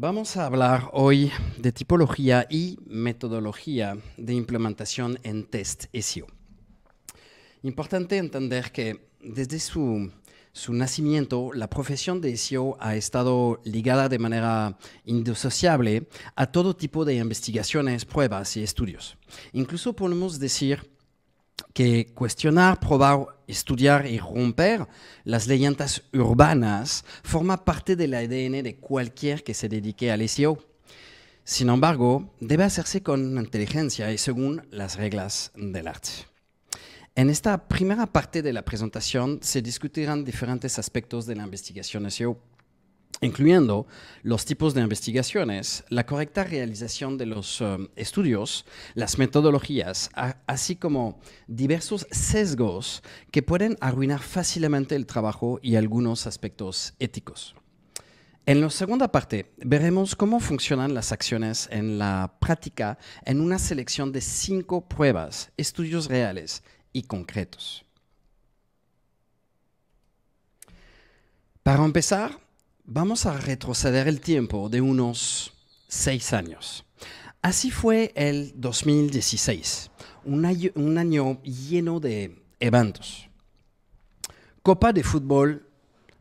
Vamos a hablar hoy de tipología y metodología de implementación en test SEO. Importante entender que desde su, su nacimiento, la profesión de SEO ha estado ligada de manera indisociable a todo tipo de investigaciones, pruebas y estudios. Incluso podemos decir que cuestionar, probar, estudiar y romper las leyendas urbanas forma parte del ADN de cualquier que se dedique al SEO. Sin embargo, debe hacerse con inteligencia y según las reglas del arte. En esta primera parte de la presentación se discutirán diferentes aspectos de la investigación SEO incluyendo los tipos de investigaciones, la correcta realización de los um, estudios, las metodologías, así como diversos sesgos que pueden arruinar fácilmente el trabajo y algunos aspectos éticos. En la segunda parte veremos cómo funcionan las acciones en la práctica en una selección de cinco pruebas, estudios reales y concretos. Para empezar, Vamos a retroceder el tiempo de unos seis años. Así fue el 2016, un año, lleno de eventos. Copa de fútbol,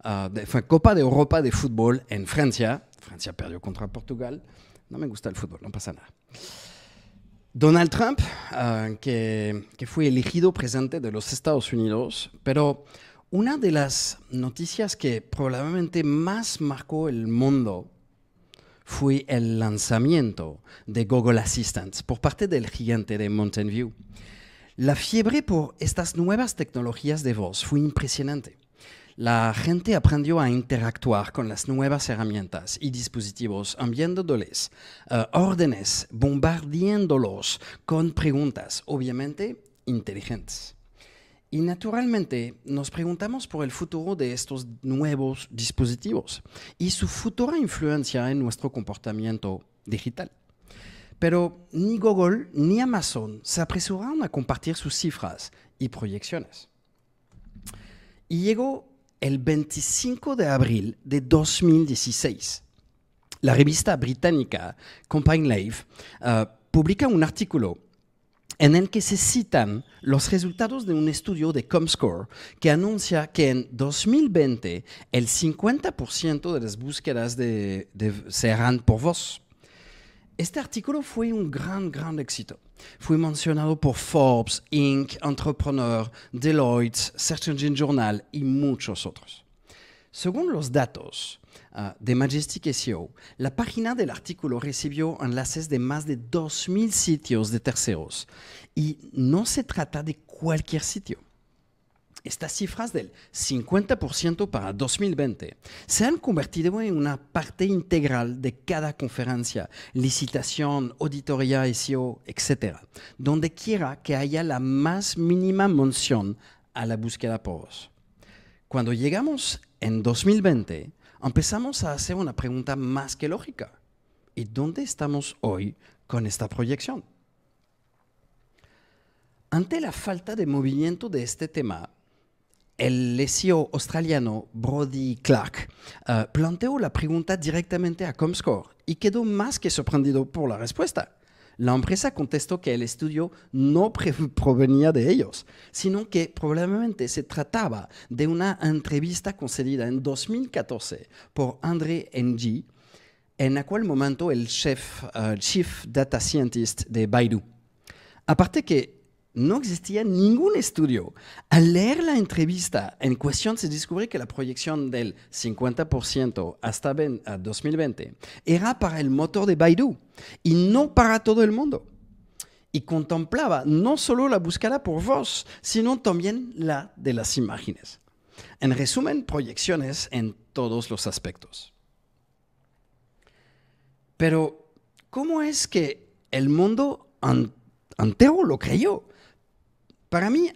ah, Copa de Europa de fútbol en Francia. Francia perdió contra Portugal. No me gusta el fútbol, no pasa nada. Donald Trump, ah, que, que fue elegido presidente de los Estados Unidos, pero una de las noticias que probablemente más marcó el mundo fue el lanzamiento de Google Assistant por parte del gigante de Mountain View. La fiebre por estas nuevas tecnologías de voz fue impresionante. La gente aprendió a interactuar con las nuevas herramientas y dispositivos enviándoles uh, órdenes, bombardeándolos con preguntas, obviamente inteligentes. Y naturalmente nos preguntamos por el futuro de estos nuevos dispositivos y su futura influencia en nuestro comportamiento digital. Pero ni Google ni Amazon se apresuraron a compartir sus cifras y proyecciones. Y llegó el 25 de abril de 2016. La revista británica Compine Life uh, publica un artículo en el que se citan los resultados de un estudio de Comscore que anuncia que en 2020 el 50% de las búsquedas de, serán por voz. Este artículo fue un gran, gran éxito. Fue mencionado por Forbes, Inc., Entrepreneur, Deloitte, Search Engine Journal y muchos otros. Según los datos uh, de Majestic SEO, la página del artículo recibió enlaces de más de 2.000 sitios de terceros y no se trata de cualquier sitio. Estas cifras del 50% para 2020 se han convertido en una parte integral de cada conferencia, licitación, auditoría SEO, etc., donde quiera que haya la más mínima mención a la búsqueda por voz. Cuando llegamos en 2020, empezamos a hacer una pregunta más que lógica. ¿Y dónde estamos hoy con esta proyección? Ante la falta de movimiento de este tema, el SEO australiano Brody Clark uh, planteó la pregunta directamente a Comscore y quedó más que sorprendido por la respuesta. La empresa contestó que el estudio no provenía de ellos, sino que probablemente se trataba de una entrevista concedida en 2014 por André Ng, en aquel momento el uh, Chief Data Scientist de Baidu. Aparte que no existía ningún estudio. Al leer la entrevista en cuestión se descubrió que la proyección del 50% hasta 2020 era para el motor de Baidu y no para todo el mundo. Y contemplaba no solo la búsqueda por voz, sino también la de las imágenes. En resumen, proyecciones en todos los aspectos. Pero, ¿cómo es que el mundo entero lo creyó? Para mí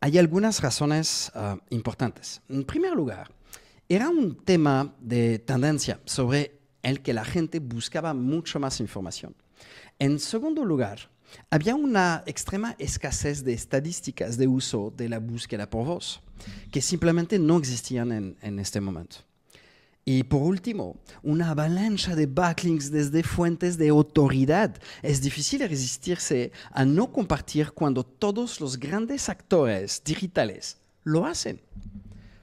hay algunas razones uh, importantes. En primer lugar, era un tema de tendencia sobre el que la gente buscaba mucho más información. En segundo lugar, había una extrema escasez de estadísticas de uso de la búsqueda por voz, que simplemente no existían en este momento. Y por último, una avalancha de backlinks desde fuentes de autoridad. Es difícil resistirse a no compartir cuando todos los grandes actores digitales lo hacen.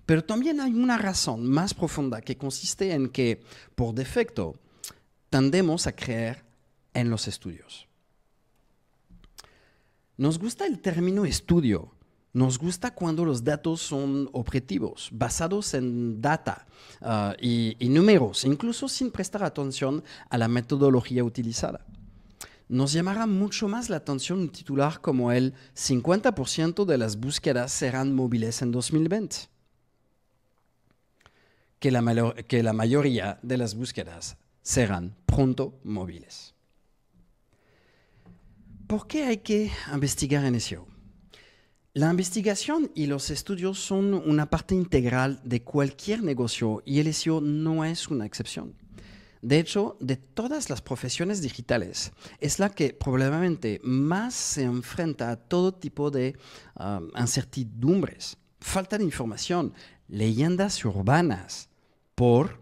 Pero también hay una razón más profunda que consiste en que, por defecto, tendemos a creer en los estudios. Nos gusta el término estudio. Nos gusta cuando los datos son objetivos, basados en data y, y números, incluso sin prestar atención a la metodología utilizada. Nos llamará mucho más la atención un titular como el 50% de las búsquedas serán móviles en 2020 que la, que la mayoría de las búsquedas serán pronto móviles. ¿Por qué hay que investigar en SEO? La investigación y los estudios son una parte integral de cualquier negocio y el SEO no es una excepción. De hecho, de todas las profesiones digitales, es la que probablemente más se enfrenta a todo tipo de um, incertidumbres, falta de información, leyendas urbanas por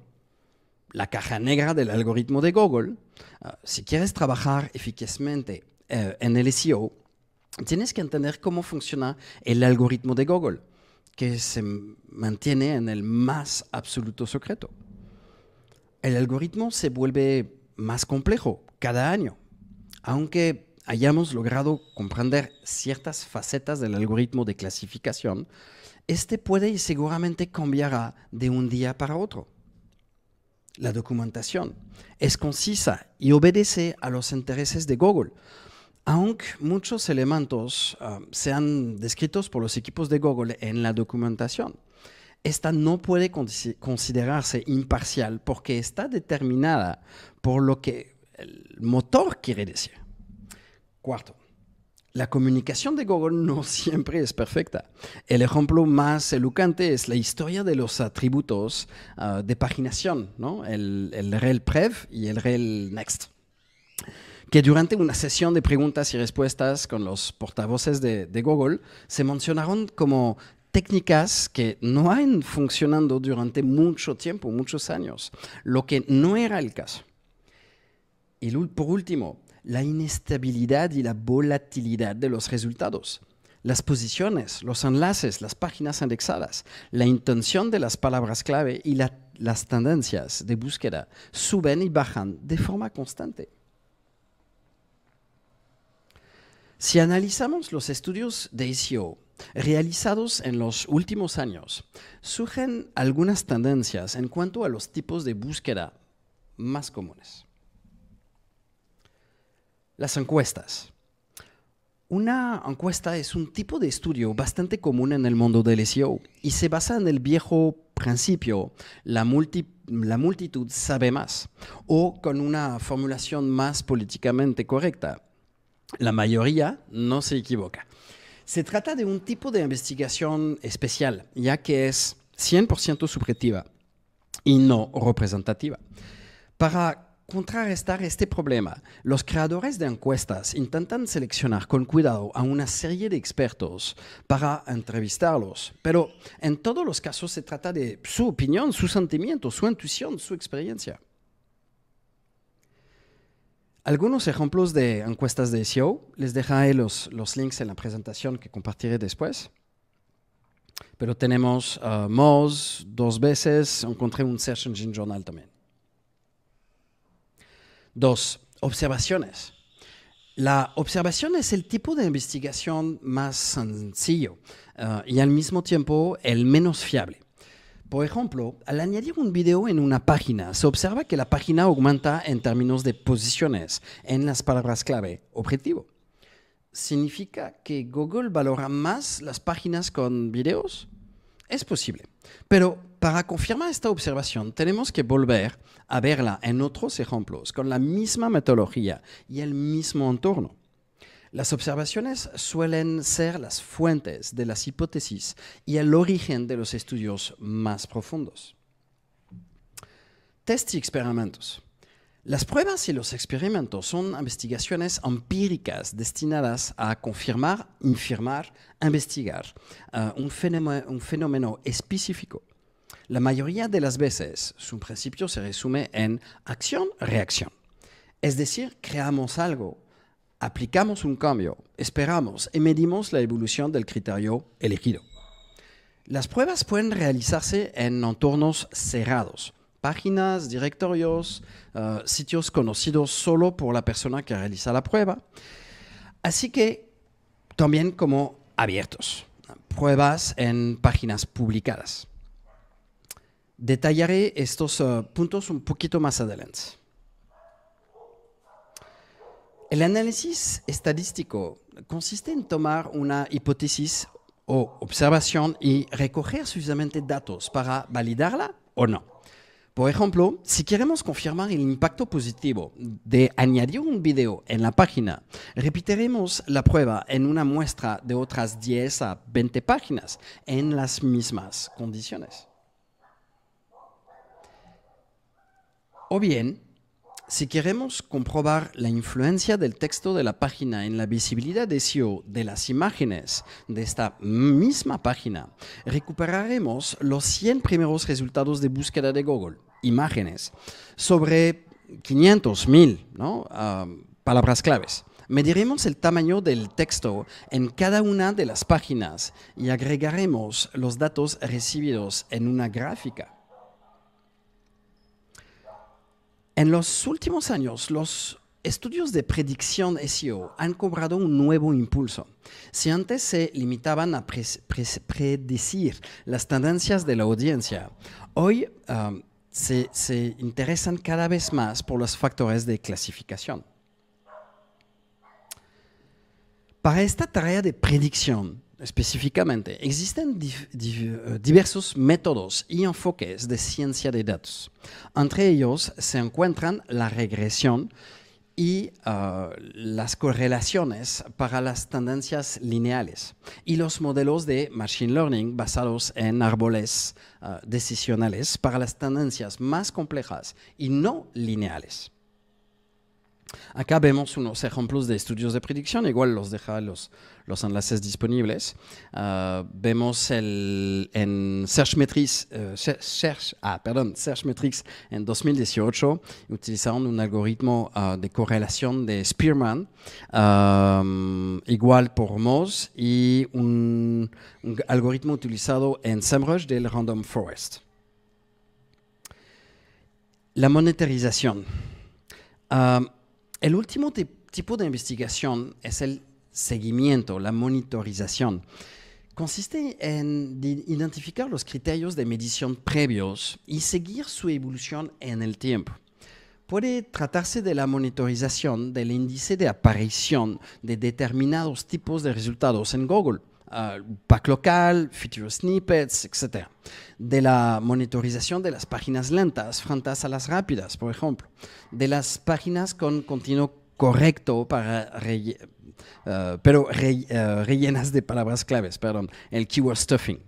la caja negra del algoritmo de Google. Uh, si quieres trabajar eficazmente uh, en el SEO, tienes que entender cómo funciona el algoritmo de Google, que se mantiene en el más absoluto secreto. El algoritmo se vuelve más complejo cada año, aunque hayamos logrado comprender ciertas facetas del algoritmo de clasificación, este puede y seguramente cambiará de un día para otro. La documentación es concisa y obedece a los intereses de Google, aunque muchos elementos uh, sean descritos por los equipos de Google en la documentación, esta no puede considerarse imparcial porque está determinada por lo que el motor quiere decir. Cuarto, la comunicación de Google no siempre es perfecta. El ejemplo más elocuente es la historia de los atributos uh, de paginación, ¿no? el, el rel prev y el rel next que durante una sesión de preguntas y respuestas con los portavoces de, Google se mencionaron como técnicas que no han funcionado durante mucho tiempo, muchos años, lo que no era el caso. Y por último, la inestabilidad y la volatilidad de los resultados. Las posiciones, los enlaces, las páginas indexadas, la intención de las palabras clave y la, las tendencias de búsqueda suben y bajan de forma constante. Si analizamos los estudios de SEO realizados en los últimos años, surgen algunas tendencias en cuanto a los tipos de búsqueda más comunes. Las encuestas. Una encuesta es un tipo de estudio bastante común en el mundo del SEO y se basa en el viejo principio, la, la multitud sabe más, o con una formulación más políticamente correcta, la mayoría no se equivoca. Se trata de un tipo de investigación especial, ya que es 100% subjetiva y no representativa. Para contrarrestar este problema, los creadores de encuestas intentan seleccionar con cuidado a una serie de expertos para entrevistarlos, pero en todos los casos se trata de su opinión, su sentimiento, su intuición, su experiencia. Algunos ejemplos de encuestas de SEO, les dejaré los, los links en la presentación que compartiré después. Pero tenemos uh, Moz dos veces, encontré un Search Engine Journal también. Dos, observaciones. La observación es el tipo de investigación más sencillo uh, y al mismo tiempo el menos fiable. Por ejemplo, al añadir un video en una página, se observa que la página aumenta en términos de posiciones en las palabras clave objetivo. ¿Significa que Google valora más las páginas con videos? Es posible. Pero para confirmar esta observación, tenemos que volver a verla en otros ejemplos con la misma metodología y el mismo entorno. Las observaciones suelen ser las fuentes de las hipótesis y el origen de los estudios más profundos. Test y experimentos. Las pruebas y los experimentos son investigaciones empíricas destinadas a confirmar, infirmar, investigar uh, un, un fenómeno específico. La mayoría de las veces, su principio se resume en acción-reacción. Es decir, creamos algo, aplicamos un cambio, esperamos y medimos la evolución del criterio elegido. Las pruebas pueden realizarse en entornos cerrados, páginas, directorios, uh, sitios conocidos solo por la persona que realiza la prueba, así que también como abiertos, pruebas en páginas publicadas. Detallaré estos uh, puntos un poquito más adelante. El análisis estadístico consiste en tomar una hipótesis o observación y recoger suficientemente datos para validarla o no. Por ejemplo, si queremos confirmar el impacto positivo de añadir un video en la página, repetiremos la prueba en una muestra de otras 10 a 20 páginas en las mismas condiciones. O bien, si queremos comprobar la influencia del texto de la página en la visibilidad de SEO de las imágenes de esta misma página, recuperaremos los 100 primeros resultados de búsqueda de Google, imágenes, sobre 500, 1000 ¿no? Ah, palabras claves. Mediremos el tamaño del texto en cada una de las páginas y agregaremos los datos recibidos en una gráfica. En los últimos años, los estudios de predicción SEO han cobrado un nuevo impulso. Si antes se limitaban a predecir las tendencias de la audiencia, hoy um, se, se interesan cada vez más por los factores de clasificación. Para esta tarea de predicción, específicamente, existen eh, diversos métodos y enfoques de ciencia de datos. Entre ellos se encuentran la regresión y eh, las correlaciones para las tendencias lineales y los modelos de machine learning basados en árboles uh, decisionales para las tendencias más complejas y no lineales. Acá vemos unos ejemplos de estudios de predicción, igual los deja los, los enlaces disponibles. Uh, vemos el, en Search, ah, perdón, en 2018 utilizaron un algoritmo uh, de correlación de Spearman, um, igual por Moz, y un, un, algoritmo utilizado en SEMrush del Random Forest. La monetarización. El último tipo de investigación es el seguimiento, la monitorización. Consiste en identificar los criterios de medición previos y seguir su evolución en el tiempo. Puede tratarse de la monitorización del índice de aparición de determinados tipos de resultados en Google, uh, pack local, feature snippets, etc. De la monitorización de las páginas lentas frente a las rápidas, por ejemplo. De las páginas con continuo correcto para uh, pero re uh, rellenas de palabras claves, perdón, el keyword stuffing.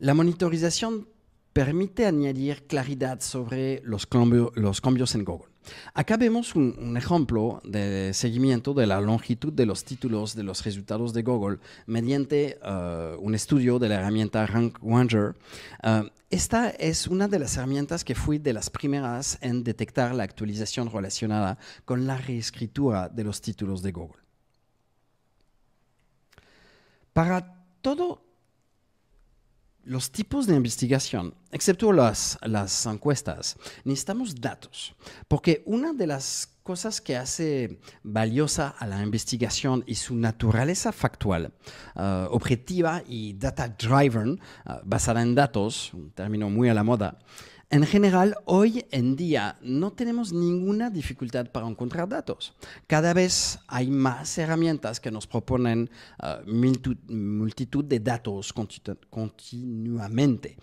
La monitorización permite añadir claridad sobre los cambios en Google. Acá vemos un, ejemplo de seguimiento de la longitud de los títulos de los resultados de Google mediante uh, un estudio de la herramienta Rank Ranger. Uh, esta es una de las herramientas que fui de las primeras en detectar la actualización relacionada con la reescritura de los títulos de Google. Para todo los tipos de investigación, excepto las, encuestas, necesitamos datos, porque una de las cosas que hace valiosa a la investigación y su naturaleza factual, uh, objetiva y data-driven, uh, basada en datos, un término muy a la moda, en general, hoy en día no tenemos ninguna dificultad para encontrar datos. Cada vez hay más herramientas que nos proponen uh, multitud de datos continu continuamente.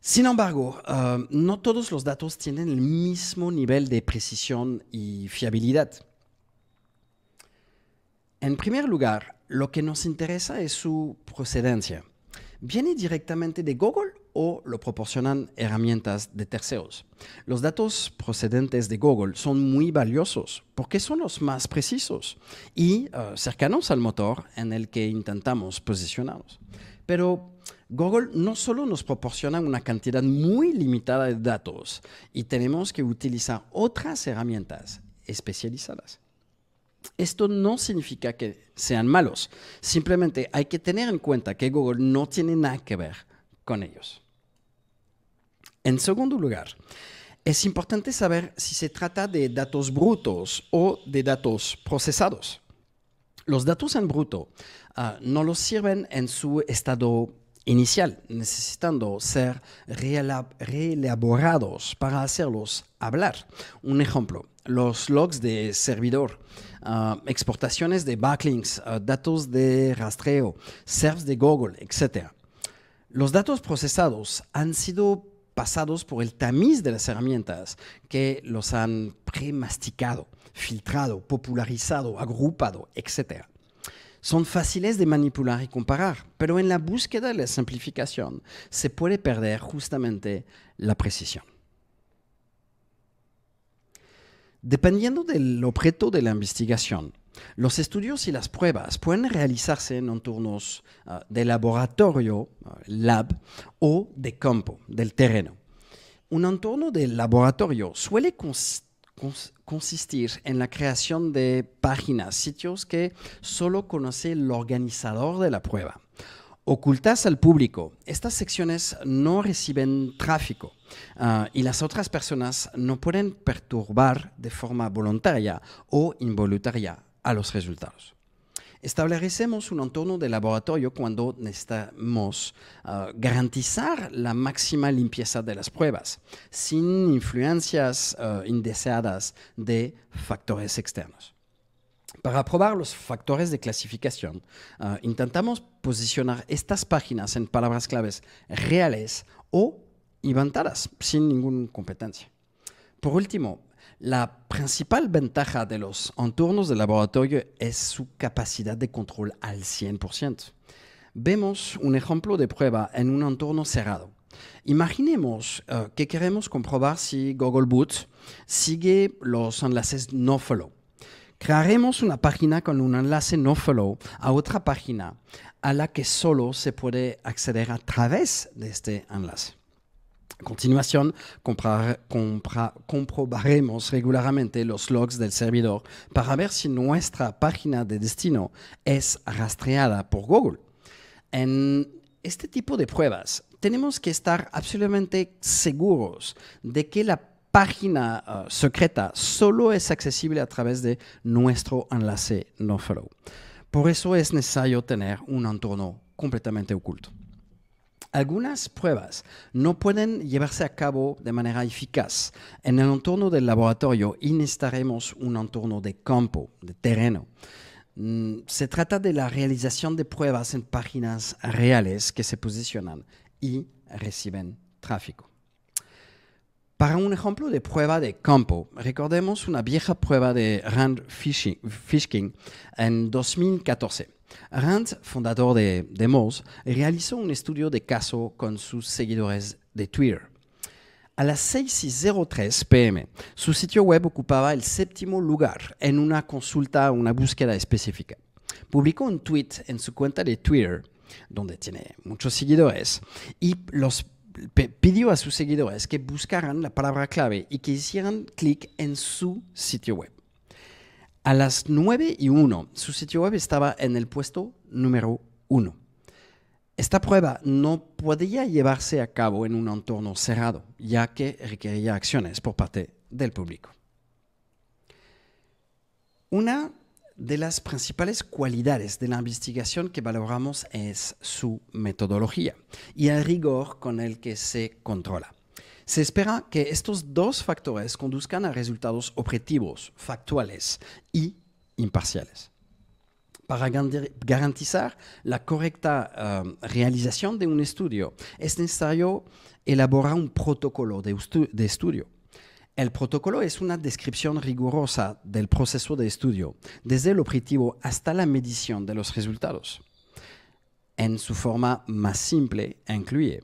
Sin embargo, uh, no todos los datos tienen el mismo nivel de precisión y fiabilidad. En primer lugar, lo que nos interesa es su procedencia. ¿Viene directamente de Google o lo proporcionan herramientas de terceros. Los datos procedentes de Google son muy valiosos porque son los más precisos y uh, cercanos al motor en el que intentamos posicionarnos. Pero Google no solo nos proporciona una cantidad muy limitada de datos y tenemos que utilizar otras herramientas especializadas. Esto no significa que sean malos, simplemente hay que tener en cuenta que Google no tiene nada que ver con ellos. En segundo lugar, es importante saber si se trata de datos brutos o de datos procesados. Los datos en bruto ah, no los sirven en su estado inicial, necesitando ser reelaborados para hacerlos hablar. Un ejemplo, los logs de servidor, ah, exportaciones de backlinks, ah, datos de rastreo, servs de Google, etc. Los datos procesados han sido pasados por el tamiz de las herramientas que los han premasticado, filtrado, popularizado, agrupado, etc. Son fáciles de manipular y comparar, pero en la búsqueda de la simplificación se puede perder justamente la precisión. Dependiendo del objeto de la investigación, los estudios y las pruebas pueden realizarse en entornos uh, de laboratorio, uh, lab, o de campo, del terreno. Un entorno de laboratorio suele cons consistir en la creación de páginas, sitios que solo conoce el organizador de la prueba. Ocultas al público, estas secciones no reciben tráfico uh, y las otras personas no pueden perturbar de forma voluntaria o involuntaria a los resultados. Establecemos un entorno de laboratorio cuando necesitamos uh, garantizar la máxima limpieza de las pruebas, sin influencias uh, indeseadas de factores externos. Para probar los factores de clasificación, uh, intentamos posicionar estas páginas en palabras claves reales o inventadas, sin ninguna competencia. Por último, la principal ventaja de los entornos de laboratorio es su capacidad de control al 100%. Vemos un ejemplo de prueba en un entorno cerrado. Imaginemos uh, que queremos comprobar si Google Boot sigue los enlaces no follow. Crearemos una página con un enlace no follow a otra página a la que solo se puede acceder a través de este enlace. Continuación, comprar, compra, comprobaremos regularmente los logs del servidor para ver si nuestra página de destino es rastreada por Google. En este tipo de pruebas, tenemos que estar absolutamente seguros de que la página uh, secreta solo es accesible a través de nuestro enlace no follow. Por eso es necesario tener un entorno completamente oculto. Algunas pruebas no pueden llevarse a cabo de manera eficaz en el entorno del laboratorio y necesitaremos un entorno de campo, de terreno. Mm, se trata de la realización de pruebas en páginas reales que se posicionan y reciben tráfico. Para un ejemplo de prueba de campo, recordemos una vieja prueba de Rand Fishking en 2014. Rand, fundador de, de Moz, realizó un estudio de caso con sus seguidores de Twitter. A las 6.03 pm, su sitio web ocupaba el séptimo lugar en una consulta, una búsqueda específica. Publicó un tweet en su cuenta de Twitter, donde tiene muchos seguidores, y los pidió a sus seguidores que buscaran la palabra clave y que hicieran clic en su sitio web. A las 9 y 1, su sitio web estaba en el puesto número 1. Esta prueba no podía llevarse a cabo en un entorno cerrado, ya que requería acciones por parte del público. Una de las principales cualidades de la investigación que valoramos es su metodología y el rigor con el que se controla. Se espera que estos dos factores conduzcan a resultados objetivos, factuales y imparciales. Para garantizar la correcta uh, realización de un estudio, es necesario elaborar un protocolo de estudio. El protocolo es una descripción rigurosa del proceso de estudio, desde el objetivo hasta la medición de los resultados. En su forma más simple, incluye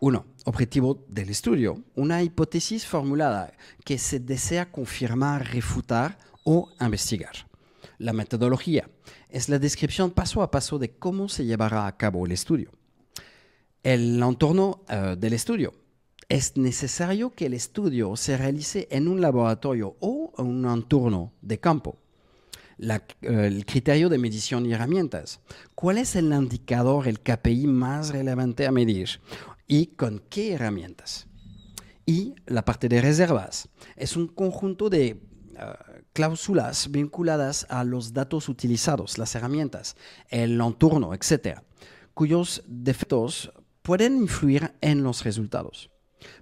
uno, objetivo del estudio, una hipótesis formulada que se desea confirmar, refutar o investigar. La metodología es la descripción paso a paso de cómo se llevará a cabo el estudio. El entorno uh, del estudio. Es necesario que el estudio se realice en un laboratorio o en un entorno de campo. Uh, el criterio de medición y herramientas. ¿Cuál es el indicador, el KPI más relevante a medir? ¿Y con qué herramientas? Y la parte de reservas. Es un conjunto de uh, cláusulas vinculadas a los datos utilizados, las herramientas, el entorno, etc., cuyos defectos pueden influir en los resultados.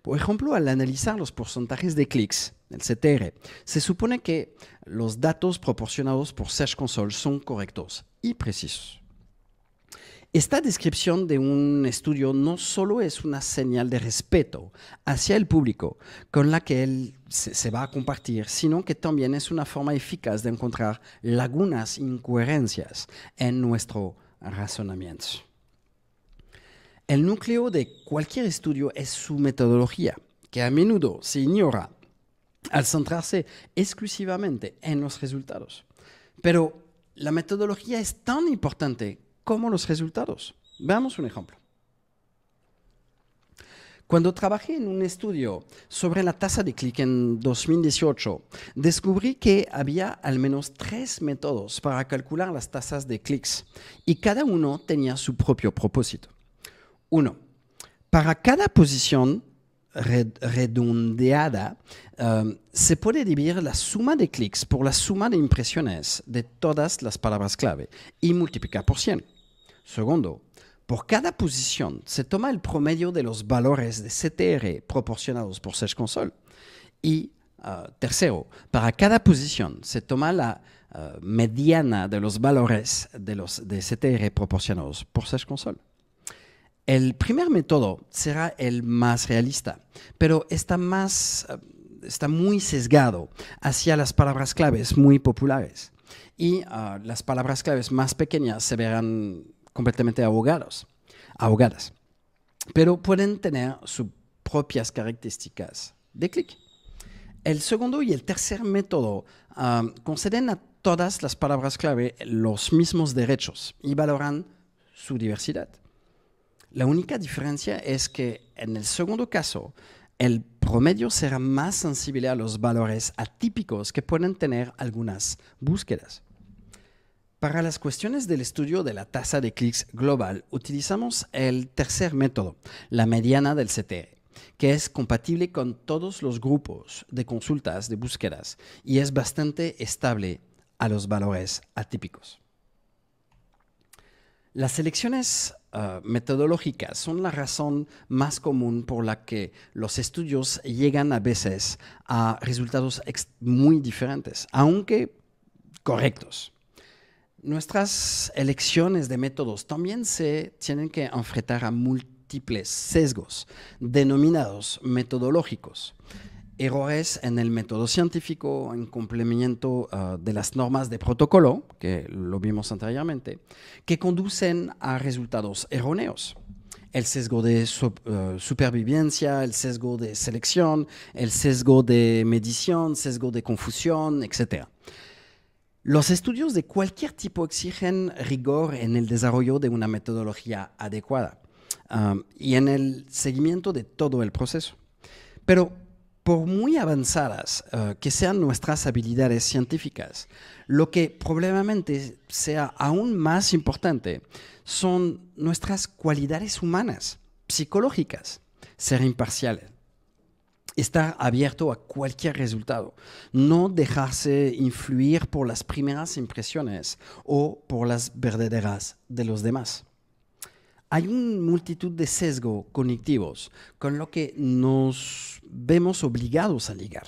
Por ejemplo, al analizar los porcentajes de clics, el CTR, se supone que los datos proporcionados por Search Console son correctos y precisos. Esta descripción de un estudio no solo es una señal de respeto hacia el público con la que él se, va a compartir, sino que también es una forma eficaz de encontrar lagunas, incoherencias en nuestro razonamiento. El núcleo de cualquier estudio es su metodología, que a menudo se ignora al centrarse exclusivamente en los resultados. Pero la metodología es tan importante como los resultados. Veamos un ejemplo. Cuando trabajé en un estudio sobre la tasa de clic en 2018, descubrí que había al menos tres métodos para calcular las tasas de clics y cada uno tenía su propio propósito. Uno, para cada posición redondeada, um, se puede dividir la suma de clics por la suma de impresiones de todas las palabras clave y multiplicar por 100. Segundo, por cada posición se toma el promedio de los valores de CTR proporcionados por Search Console. Y uh, tercero, para cada posición se toma la uh, mediana de los valores de los de CTR proporcionados por Search Console. El primer método será el más realista, pero está, más, está muy sesgado hacia las palabras claves muy populares. Y las palabras claves más pequeñas se verán completamente ahogados, ahogadas. Pero pueden tener sus propias características de clic. El segundo y el tercer método um, conceden a todas las palabras clave los mismos derechos y valoran su diversidad. La única diferencia es que en el segundo caso, el promedio será más sensible a los valores atípicos que pueden tener algunas búsquedas. Para las cuestiones del estudio de la tasa de clics global, utilizamos el tercer método, la mediana del CTR, que es compatible con todos los grupos de consultas de búsquedas y es bastante estable a los valores atípicos. Las selecciones uh, metodológicas son la razón más común por la que los estudios llegan a veces a resultados muy diferentes, aunque correctos. Nuestras elecciones de métodos también se tienen que enfrentar a múltiples sesgos denominados metodológicos. Errores en el método científico, en complemento uh, de las normas de protocolo, que lo vimos anteriormente, que conducen a resultados erróneos. El sesgo de uh, supervivencia, el sesgo de selección, el sesgo de medición, sesgo de confusión, etc. Los estudios de cualquier tipo exigen rigor en el desarrollo de una metodología adecuada um, y en el seguimiento de todo el proceso. Pero por muy avanzadas uh, que sean nuestras habilidades científicas, lo que probablemente sea aún más importante son nuestras cualidades humanas, psicológicas, ser imparciales estar abierto a cualquier resultado, no dejarse influir por las primeras impresiones o por las verdaderas de los demás. Hay una multitud de sesgos cognitivos con lo que nos vemos obligados a ligar.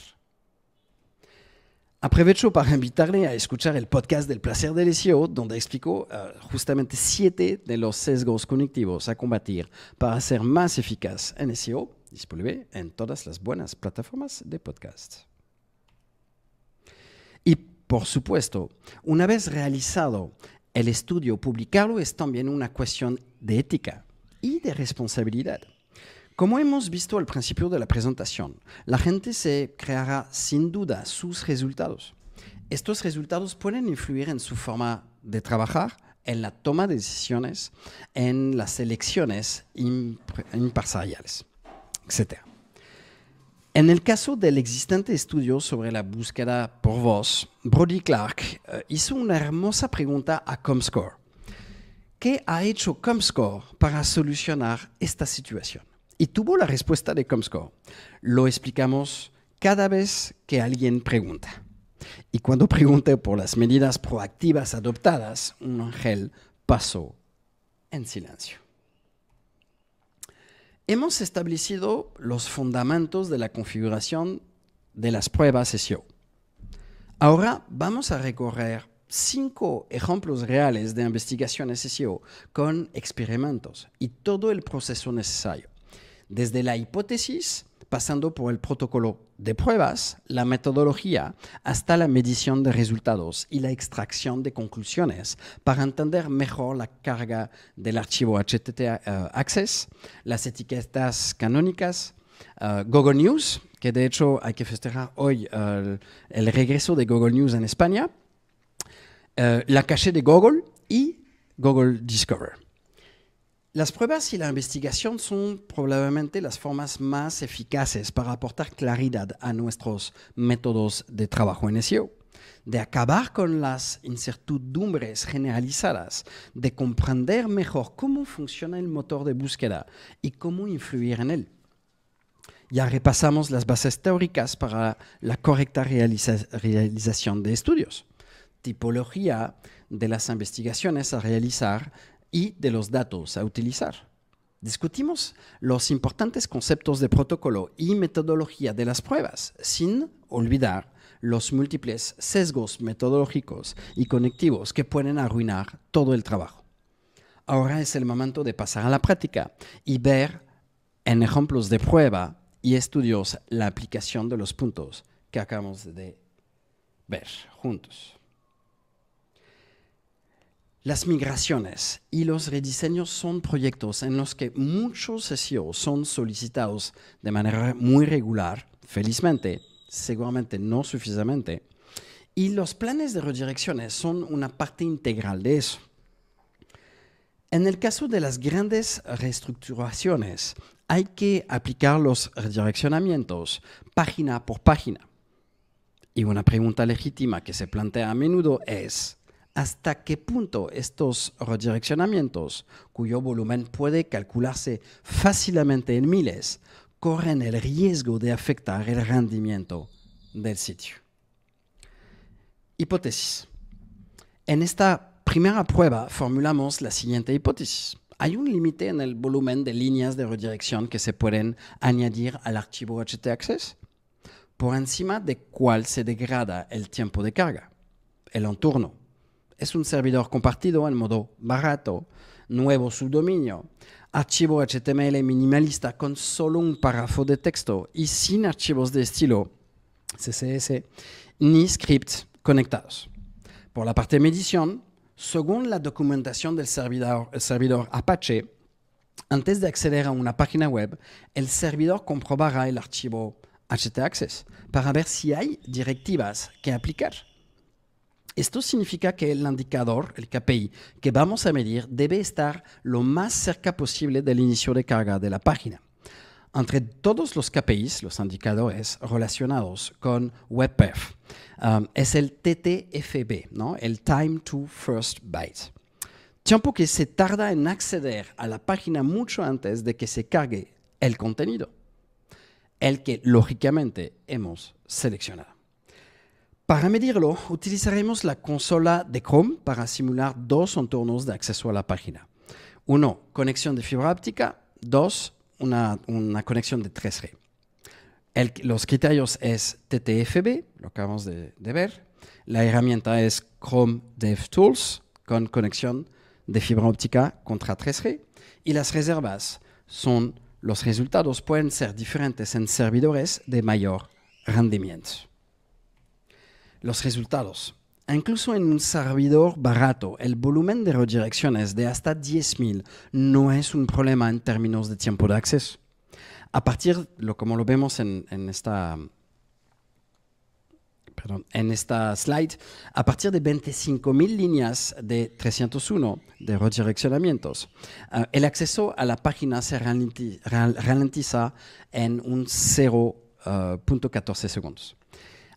Aprovecho para invitarle a escuchar el podcast del placer del SEO, donde explico uh, justamente siete de los sesgos cognitivos a combatir para ser más eficaz en SEO disponible en todas las buenas plataformas de podcast. Y por supuesto, una vez realizado el estudio, publicarlo es también una cuestión de ética y de responsabilidad. Como hemos visto al principio de la presentación, la gente se creará sin duda sus resultados. Estos resultados pueden influir en su forma de trabajar, en la toma de decisiones, en las elecciones imparciales, etc. En el caso del existente estudio sobre la búsqueda por voz, Brody Clark eh, hizo una hermosa pregunta a Comscore. ¿Qué ha hecho Comscore para solucionar esta situación? Y tuvo la respuesta de Comscore. Lo explicamos cada vez que alguien pregunta. Y cuando pregunté por las medidas proactivas adoptadas, un ángel pasó en silencio. Hemos establecido los fundamentos de la configuración de las pruebas SEO. Ahora vamos a recorrer cinco ejemplos reales de investigación SEO con experimentos y todo el proceso necesario, desde la hipótesis pasando por el protocolo de pruebas, la metodología, hasta la medición de resultados y la extracción de conclusiones para entender mejor la carga del archivo HTTP eh, Access, las etiquetas canónicas, eh, Google News, que de hecho hay que festejar hoy eh, el regreso de Google News en España, la caché de Google y Google Discover. Las pruebas y la investigación son probablemente las formas más eficaces para aportar claridad a nuestros métodos de trabajo en SEO, de acabar con las incertidumbres generalizadas, de comprender mejor cómo funciona el motor de búsqueda y cómo influir en él. Ya repasamos las bases teóricas para la correcta realización de estudios, tipología de las investigaciones a realizar, y de los datos a utilizar. Discutimos los importantes conceptos de protocolo y metodología de las pruebas, sin olvidar los múltiples sesgos metodológicos y conectivos que pueden arruinar todo el trabajo. Ahora es el momento de pasar a la práctica y ver en ejemplos de prueba y estudios la aplicación de los puntos que acabamos de ver juntos. Las migraciones y los rediseños son proyectos en los que muchos SEO son solicitados de manera muy regular, felizmente, seguramente no suficientemente, y los planes de redirecciones son una parte integral de eso. En el caso de las grandes reestructuraciones, hay que aplicar los redireccionamientos página por página. Y una pregunta legítima que se plantea a menudo es, hasta qué punto estos redireccionamientos, cuyo volumen puede calcularse fácilmente en miles, corren el riesgo de afectar el rendimiento del sitio. Hipótesis. En esta primera prueba formulamos la siguiente hipótesis. Hay un límite en el volumen de líneas de redirección que se pueden añadir al archivo htaccess, por encima de cuál se degrada el tiempo de carga, el entorno es un servidor compartido en modo barato, nuevo subdominio, archivo HTML minimalista con solo un párrafo de texto y sin archivos de estilo CSS ni scripts conectados. Por la parte de medición, según la documentación del servidor, Apache, antes de acceder a una página web, el servidor comprobará el archivo htaccess para ver si hay directivas que aplicar. Esto significa que el indicador, el KPI, que vamos a medir debe estar lo más cerca posible del inicio de carga de la página. Entre todos los KPIs, los indicadores relacionados con WebPerf, um, es el TTFB, ¿no? el Time to First Byte. Tiempo que se tarda en acceder a la página mucho antes de que se cargue el contenido, el que lógicamente hemos seleccionado. Para medirlo, utilizaremos la consola de Chrome para simular dos entornos de acceso a la página. Uno, conexión de fibra óptica. Dos, una, conexión de 3G. los criterios es TTFB, lo acabamos de, de, ver. La herramienta es Chrome DevTools con conexión de fibra óptica contra 3G. Y las reservas son, los resultados pueden ser diferentes en servidores de mayor rendimiento los resultados. Incluso en un servidor barato, el volumen de redirecciones de hasta 10.000 no es un problema en términos de tiempo de acceso. A partir, como lo vemos en, esta perdón, en esta slide, a partir de 25.000 líneas de 301 de redireccionamientos, uh, el acceso a la página se ralenti ralentiza en un 0.14 uh, segundos.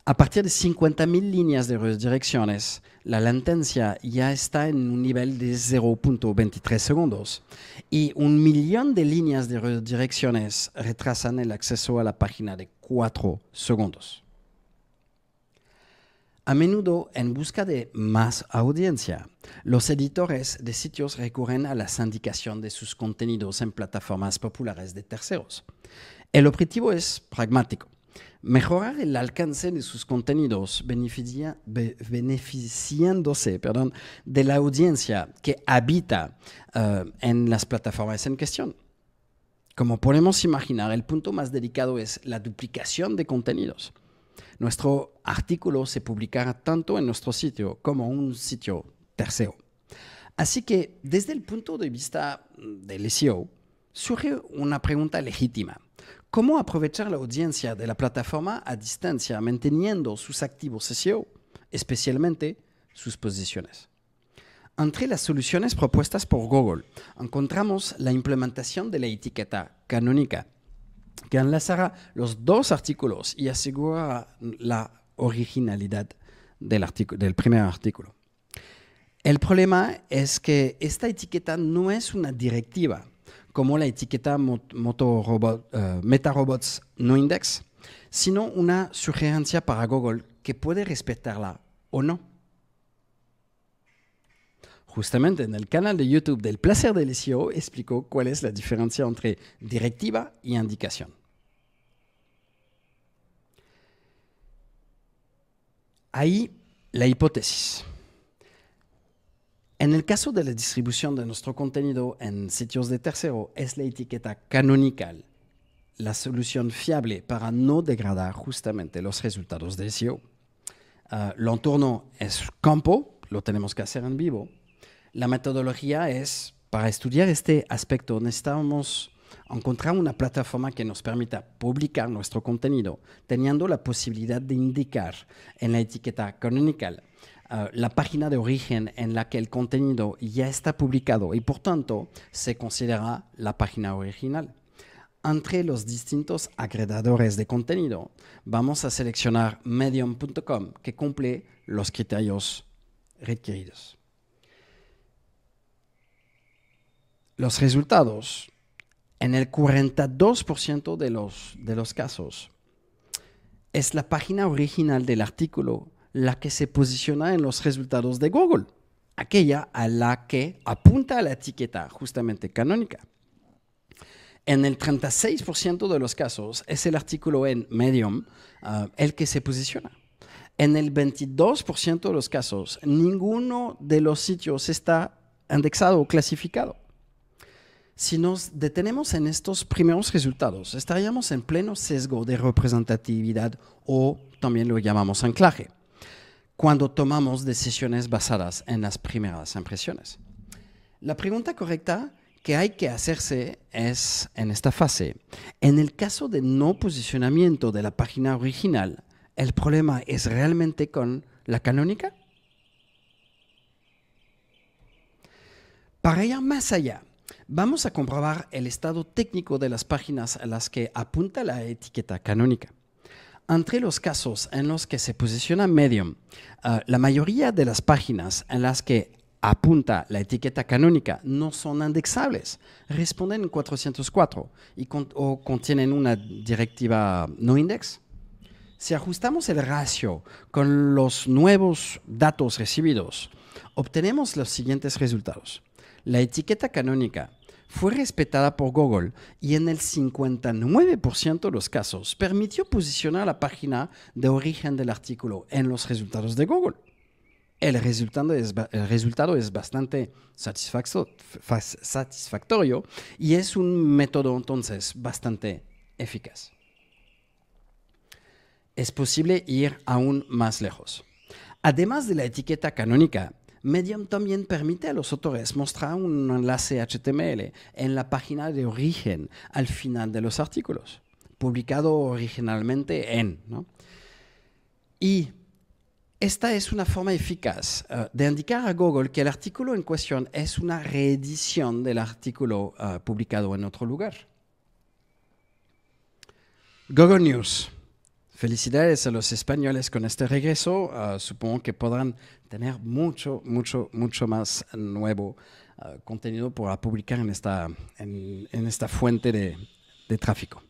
A partir de 50.000 líneas de redirecciones, la latencia ya está en un nivel de 0.23 segundos y un millón de líneas de redirecciones retrasan el acceso a la página de 4 segundos. A menudo, en busca de más audiencia, los editores de sitios recurren a la sindicación de sus contenidos en plataformas populares de terceros. El objetivo es pragmático mejorar el alcance de sus contenidos beneficiándose perdón, de la audiencia que habita uh, en las plataformas en cuestión. Como podemos imaginar, el punto más delicado es la duplicación de contenidos. Nuestro artículo se publicará tanto en nuestro sitio como en un sitio tercero. Así que desde el punto de vista del SEO, surge una pregunta legítima. ¿Cómo aprovechar la audiencia de la plataforma a distancia manteniendo sus activos SEO, especialmente sus posiciones? Entre las soluciones propuestas por Google encontramos la implementación de la etiqueta canónica, que enlazará los dos artículos y asegurará la originalidad del, del primer artículo. El problema es que esta etiqueta no es una directiva, como la etiqueta Motorobot, uh, MetaRobots no index, sino una sugerencia para Google que puede respetarla o no. Justamente en el canal de YouTube del placer del SEO explicó cuál es la diferencia entre directiva y indicación. Ahí la hipótesis. En el caso de la distribución de nuestro contenido en sitios de tercero, es la etiqueta canonical la solución fiable para no degradar justamente los resultados de SEO. Uh, ah, entorno es campo, lo tenemos que hacer en vivo. La metodología es, para estudiar este aspecto, necesitamos encontrar una plataforma que nos permita publicar nuestro contenido, teniendo la posibilidad de indicar en la etiqueta canonical Uh, la página de origen en la que el contenido ya está publicado y por tanto se considera la página original. Entre los distintos agregadores de contenido, vamos a seleccionar medium.com que cumple los criterios requeridos. Los resultados, en el 42% de los, de los casos, es la página original del artículo la que se posiciona en los resultados de Google, aquella a la que apunta la etiqueta justamente canónica. En el 36% de los casos es el artículo en Medium uh, el que se posiciona. En el 22% de los casos, ninguno de los sitios está indexado o clasificado. Si nos detenemos en estos primeros resultados, estaríamos en pleno sesgo de representatividad o también lo llamamos anclaje cuando tomamos decisiones basadas en las primeras impresiones. La pregunta correcta que hay que hacerse es, en esta fase, en el caso de no posicionamiento de la página original, ¿el problema es realmente con la canónica? Para ir más allá, vamos a comprobar el estado técnico de las páginas a las que apunta la etiqueta canónica. Entre los casos en los que se posiciona Medium, uh, la mayoría de las páginas en las que apunta la etiqueta canónica no son indexables, responden en 404 y o contienen una directiva no index. Si ajustamos el ratio con los nuevos datos recibidos, obtenemos los siguientes resultados. La etiqueta canónica fue respetada por Google y en el 59% de los casos permitió posicionar la página de origen del artículo en los resultados de Google. El resultado es, el resultado es bastante satisfactorio y es un método entonces bastante eficaz. Es posible ir aún más lejos. Además de la etiqueta canónica, Medium también permite a los autores mostrar un enlace HTML en la página de origen al final de los artículos, publicado originalmente en. Y esta es una forma eficaz uh, de indicar a Google que el artículo en cuestión es una reedición del artículo uh, publicado en otro lugar. Google News. Felicidades a los españoles con este regreso. Uh, supongo que podrán tener mucho, mucho, mucho más nuevo contenido para publicar en esta, en, esta fuente de, tráfico.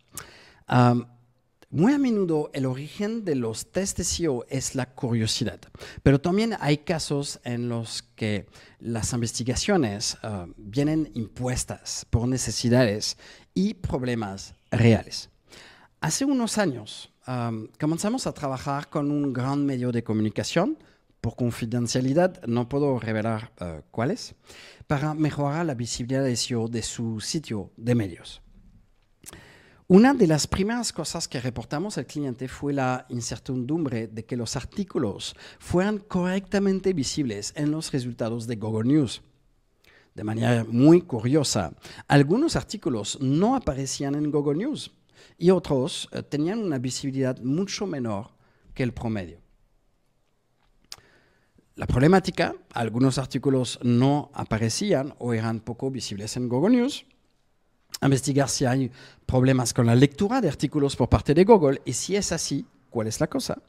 Muy a menudo el origen de los test de SEO es la curiosidad, pero también hay casos en los que las investigaciones uh, vienen impuestas por necesidades y problemas reales. Hace unos años comenzamos a trabajar con un gran medio de comunicación, por confidencialidad no puedo revelar uh, cuáles, para mejorar la visibilidad de SEO de su sitio de medios. Una de las primeras cosas que reportamos al cliente fue la incertidumbre de que los artículos fueran correctamente visibles en los resultados de Google News. De manera muy curiosa, algunos artículos no aparecían en Google News y otros eh, tenían una visibilidad mucho menor que el promedio. La problemática, algunos artículos no aparecían o eran poco visibles en Google News investigar si hay problemas con la lectura de artículos por parte de Google y si es así, ¿cuál es la cosa?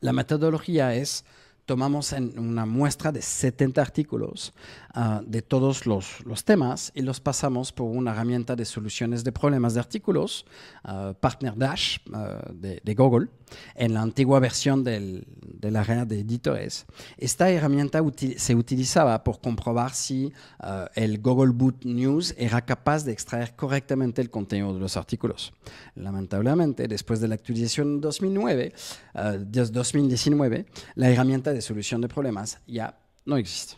La metodología es tomamos en una muestra de 70 artículos uh, de todos los, los, temas y los pasamos por una herramienta de soluciones de problemas de artículos, uh, Partner Dash uh, de, de, Google, en la antigua versión del, de la red de editores. Esta herramienta util se utilizaba por comprobar si el Google Boot News era capaz de extraer correctamente el contenido de los artículos. Lamentablemente, después de la actualización en 2009, 2019, la herramienta de solución de problemas ya no existe.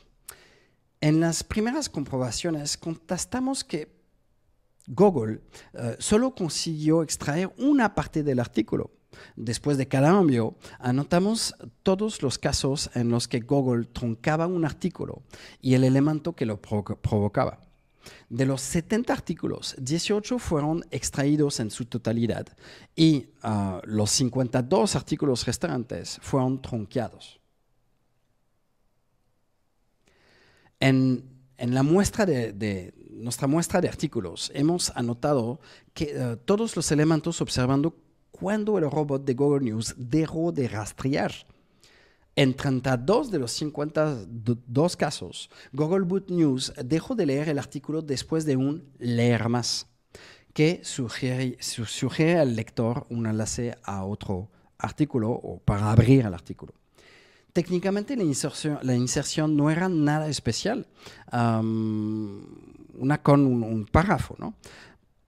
En las primeras comprobaciones contestamos que Google uh, solo consiguió extraer una parte del artículo. Después de cada cambio, anotamos todos los casos en los que Google truncaba un artículo y el elemento que lo pro provocaba. De los 70 artículos, 18 fueron extraídos en su totalidad y uh, los 52 artículos restantes fueron truncados. En, en la muestra de, de, nuestra muestra de artículos hemos anotado que uh, todos los elementos observando cuando el robot de Google News dejó de rastrear. En 32 de los 52 casos, Google Boot News dejó de leer el artículo después de un leer más, que sugiere, sugiere al lector un enlace a otro artículo o para abrir el artículo técnicamente la inserción, no era nada especial, una con un, párrafo, ¿no?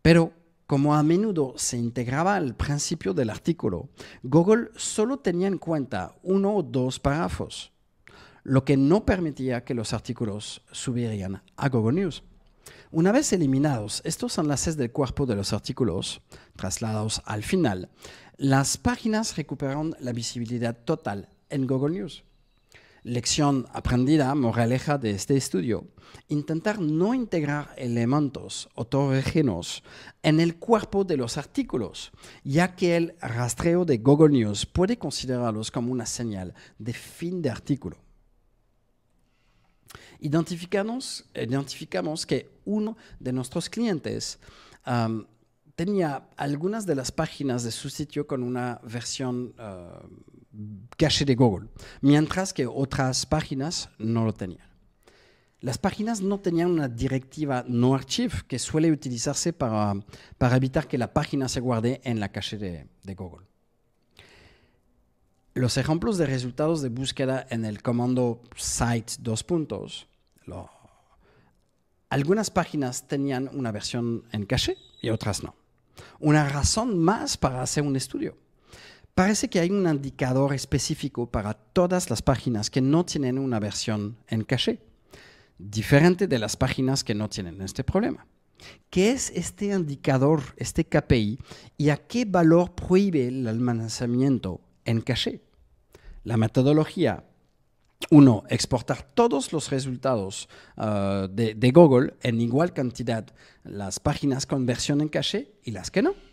Pero como a menudo se integraba al principio del artículo, Google solo tenía en cuenta uno o dos párrafos, lo que no permitía que los artículos subirían a Google News. Una vez eliminados estos enlaces del cuerpo de los artículos, trasladados al final, las páginas recuperaron la visibilidad total en Google News. Lección aprendida, moraleja de este estudio, intentar no integrar elementos autorógenos en el cuerpo de los artículos, ya que el rastreo de Google News puede considerarlos como una señal de fin de artículo. Identificamos, identificamos que uno de nuestros clientes um, tenía algunas de las páginas de su sitio con una versión uh, caché de Google, mientras que otras páginas no lo tenían. Las páginas no tenían una directiva no archive que suele utilizarse para, para evitar que la página se guarde en la caché de, Google. Los ejemplos de resultados de búsqueda en el comando site dos puntos, algunas páginas tenían una versión en caché y otras no. Una razón más para hacer un estudio. Parece que hay un indicador específico para todas las páginas que no tienen una versión en caché, diferente de las páginas que no tienen este problema. ¿Qué es este indicador, este KPI, y a qué valor prohíbe el almacenamiento en caché? La metodología uno, exportar todos los resultados de, de, Google en igual cantidad, las páginas con versión en caché y las que no.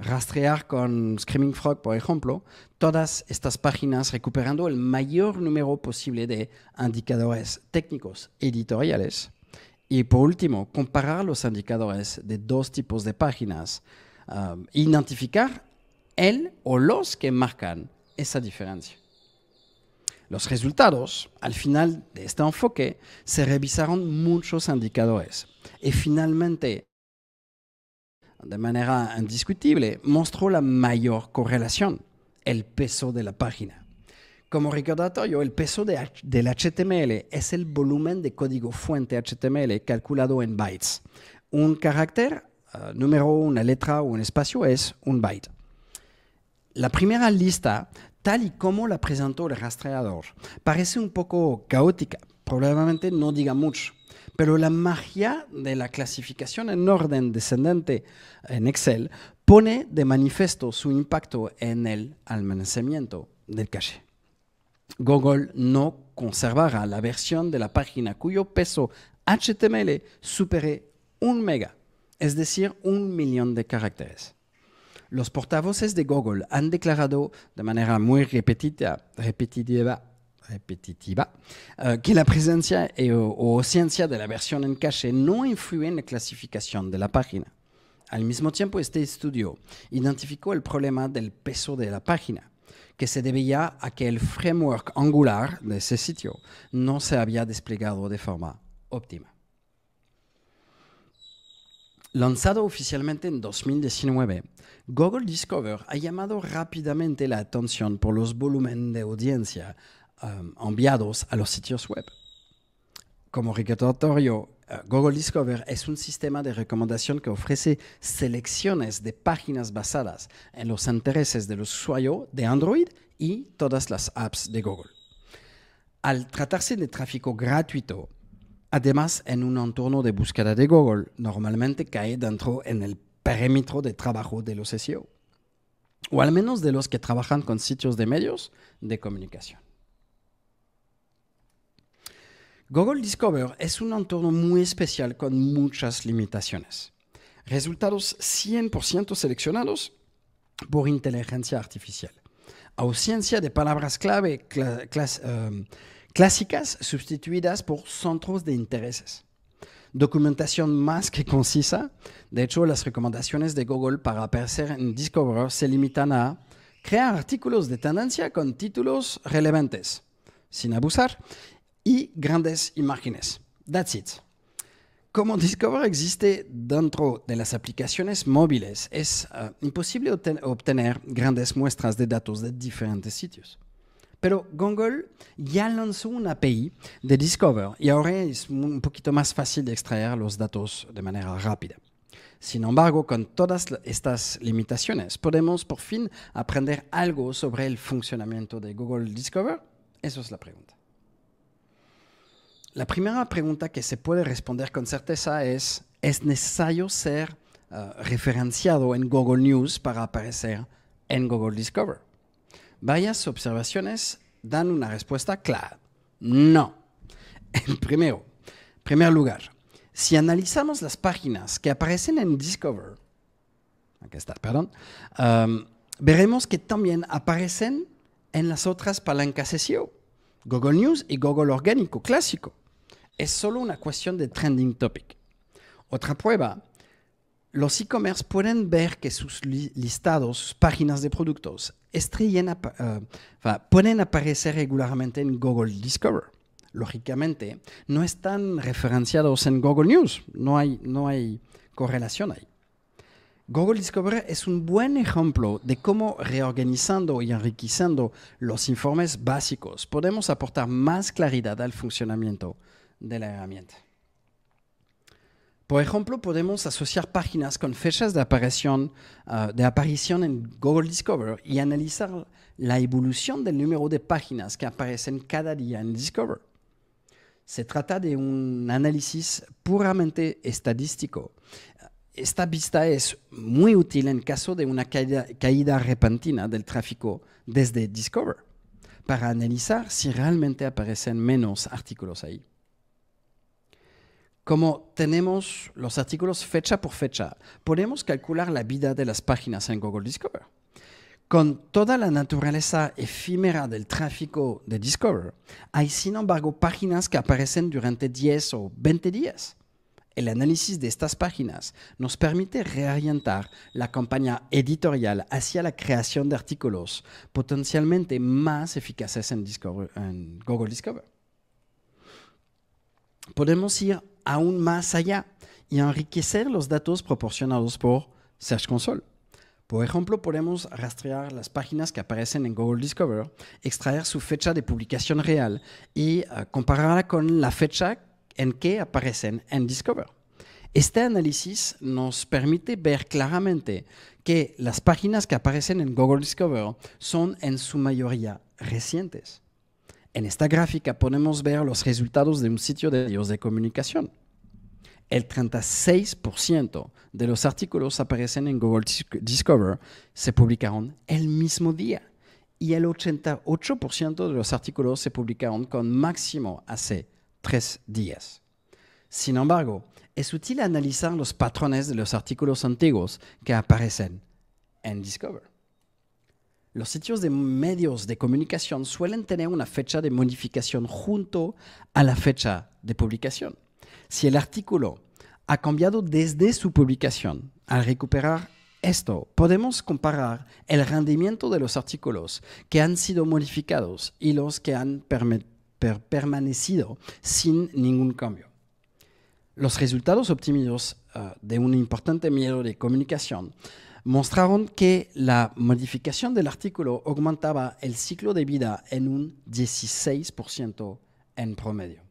Rastrear con Screaming Frog, por ejemplo, todas estas páginas recuperando el mayor número posible de indicadores técnicos editoriales. Y por último, comparar los indicadores de dos tipos de páginas, um, identificar el o los que marcan esa diferencia. Los resultados, al final de este enfoque, se revisaron muchos indicadores y finalmente, de manera indiscutible, mostró la mayor correlación, el peso de la página. Como recordatorio, el peso de, del HTML es el volumen de código fuente HTML calculado en bytes. Un carácter, uh, número, una letra o un espacio es un byte. La primera lista tal y como la presentó el rastreador. Parece un poco caótica, probablemente no diga mucho, pero la magia de la clasificación en orden descendente en Excel pone de manifiesto su impacto en el almacenamiento del caché. Google no conservará la versión de la página cuyo peso HTML supere un mega, es decir, un millón de caracteres los portavoces de Google han declarado de manera muy repetitiva, repetitiva, repetitiva uh, que la presencia e, o, o ausencia de la versión en cache no influye en la clasificación de la página. Al mismo tiempo, este estudio identificó el problema del peso de la página, que se debía a que el framework angular de ese sitio no se había desplegado de forma óptima. Lanzado oficialmente en 2019, Google Discover ha llamado rápidamente la atención por los volúmenes de audiencia um, enviados a los sitios web. Como recordatorio, uh, Google Discover es un sistema de recomendación que ofrece selecciones de páginas basadas en los intereses del usuario de Android y todas las apps de Google. Al tratarse de tráfico gratuito, Además, en un entorno de búsqueda de Google, normalmente cae dentro en el perímetro de trabajo de los SEO, o al menos de los que trabajan con sitios de medios de comunicación. Google Discover es un entorno muy especial con muchas limitaciones. Resultados 100% seleccionados por inteligencia artificial. Ausencia de palabras clave, um, clásicas sustituidas por centros de intereses. Documentación más que concisa. De hecho, las recomendaciones de Google para aparecer en Discover se limitan a crear artículos de tendencia con títulos relevantes, sin abusar, y grandes imágenes. That's it. Como Discover existe dentro de las aplicaciones móviles, es uh, imposible obtener grandes muestras de datos de diferentes sitios. Pero Google ya lanzó una API de Discover y ahora es un poquito más fácil de extraer los datos de manera rápida. Sin embargo, con todas estas limitaciones, ¿podemos por fin aprender algo sobre el funcionamiento de Google Discover? Esa es la pregunta. La primera pregunta que se puede responder con certeza es, ¿es necesario ser uh, referenciado en Google News para aparecer en Google Discover? Varias observaciones dan una respuesta clara. No. En primero, primer lugar, si analizamos las páginas que aparecen en Discover, aquí está, perdón, veremos que también aparecen en las otras palancas SEO, Google News y Google Orgánico clásico. Es solo una cuestión de trending topic. Otra prueba los e-commerce pueden ver que sus listados, sus páginas de productos, uh, pueden aparecer regularmente en Google Discover. Lógicamente, no están referenciados en Google News, no hay, no hay correlación ahí. Google Discover es un buen ejemplo de cómo reorganizando y enriqueciendo los informes básicos podemos aportar más claridad al funcionamiento de la herramienta. Por ejemplo, podemos asociar páginas con fechas de aparición, uh, de aparición en Google Discover y analizar la evolución del número de páginas que aparecen cada día en Discover. Se trata de un análisis puramente estadístico. Esta vista es muy útil en caso de una caída, caída repentina del tráfico desde Discover, para analizar si realmente aparecen menos artículos ahí. Como tenemos los artículos fecha por fecha, podemos calcular la vida de las páginas en Google Discover. Con toda la naturaleza efímera del tráfico de Discover, hay sin embargo páginas que aparecen durante 10 o 20 días. El análisis de estas páginas nos permite reorientar la campaña editorial hacia la creación de artículos potencialmente más eficaces en, en Google Discover. Podemos ir aún más allá y enriquecer los datos proporcionados por Search Console. Por ejemplo, podemos rastrear las páginas que aparecen en Google Discover, extraer su fecha de publicación real y uh, compararla con la fecha en que aparecen en Discover. Este análisis nos permite ver claramente que las páginas que aparecen en Google Discover son en su mayoría recientes. En esta gráfica podemos ver los resultados de un sitio de medios de comunicación el 36% de los artículos aparecen en Google Discover se publicaron el mismo día y el 88% de los artículos se publicaron con máximo hace tres días. Sin embargo, es útil analizar los patrones de los artículos antiguos que aparecen en Discover. Los sitios de medios de comunicación suelen tener una fecha de modificación junto a la fecha de publicación. Si el artículo ha cambiado desde su publicación, al recuperar esto, podemos comparar el rendimiento de los artículos que han sido modificados y los que han permanecido sin ningún cambio. Los resultados obtenidos uh, de un importante medio de comunicación mostraron que la modificación del artículo aumentaba el ciclo de vida en un 16% en promedio.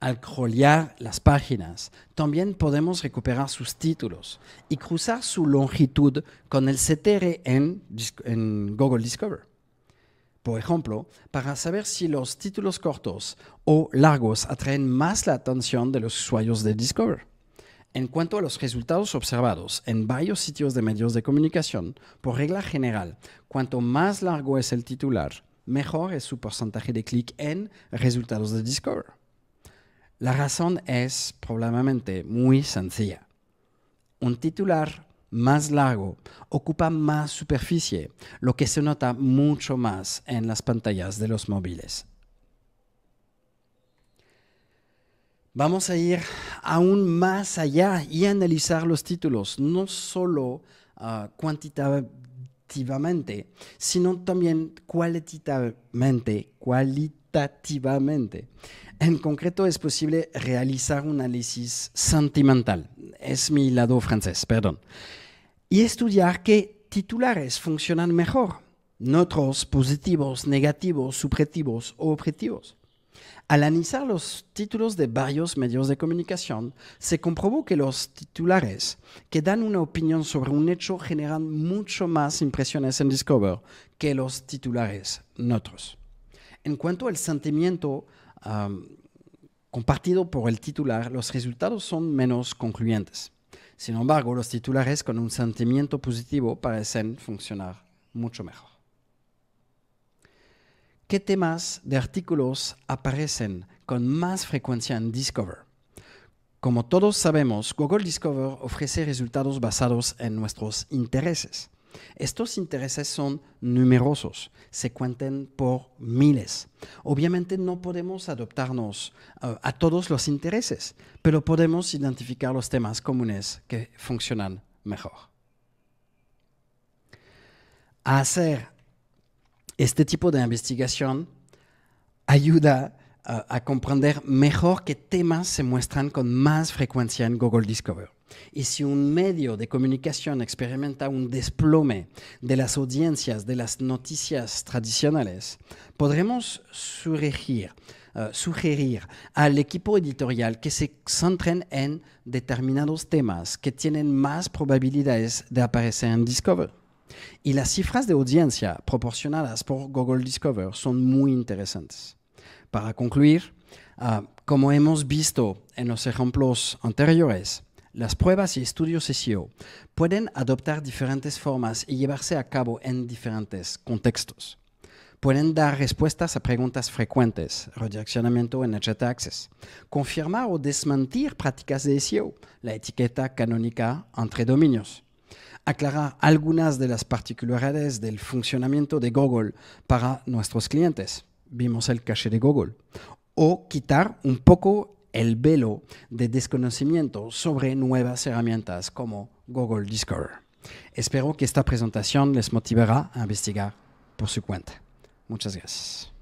Al scrollear las páginas, también podemos recuperar sus títulos y cruzar su longitud con el CTR en, en Google Discover. Por ejemplo, para saber si los títulos cortos o largos atraen más la atención de los usuarios de Discover. En cuanto a los resultados observados en varios sitios de medios de comunicación, por regla general, cuanto más largo es el titular, mejor es su porcentaje de clic en resultados de Discover. La razón es probablemente muy sencilla. Un titular más largo ocupa más superficie, lo que se nota mucho más en las pantallas de los móviles. Vamos a ir aún más allá y analizar los títulos, no solo uh, cuantitativamente, sino también cualitativamente, cualitativamente. En concreto, es posible realizar un análisis sentimental. Es mi lado francés, perdón. Y estudiar qué titulares funcionan mejor, neutros, positivos, negativos, subjetivos o objetivos. Al analizar los títulos de varios medios de comunicación, se comprobó que los titulares que dan una opinión sobre un hecho generan mucho más impresiones en Discover que los titulares neutros. En cuanto al sentimiento, compartido por el titular, los resultados son menos concluyentes. Sin embargo, los titulares con un sentimiento positivo parecen funcionar mucho mejor. ¿Qué temas de artículos aparecen con más frecuencia en Discover? Como todos sabemos, Google Discover ofrece resultados basados en nuestros intereses. Estos intereses son numerosos, se cuentan por miles. Obviamente no podemos adoptarnos uh, a todos los intereses, pero podemos identificar los temas comunes que funcionan mejor. hacer este tipo de investigación ayuda a comprender mejor qué temas se muestran con más frecuencia en Google Discover. Y si un medio de comunicación experimenta un desplome de las audiencias de las noticias tradicionales, podremos sugerir, uh, sugerir al equipo editorial que se centren en determinados temas que tienen más probabilidades de aparecer en Discover. Y las cifras de audiencia proporcionadas por Google Discover son muy interesantes. Para concluir, uh, como hemos visto en los ejemplos anteriores, las pruebas y estudios SEO pueden adoptar diferentes formas y llevarse a cabo en diferentes contextos. Pueden dar respuestas a preguntas frecuentes, redireccionamiento en HT Access, confirmar o desmentir prácticas de SEO, la etiqueta canónica entre dominios, aclarar algunas de las particularidades del funcionamiento de Google para nuestros clientes, vimos el caché de Google, o quitar un poco el velo de desconocimiento sobre nuevas herramientas como Google Discover. Espero que esta presentación les motivará a investigar por su cuenta. Muchas gracias.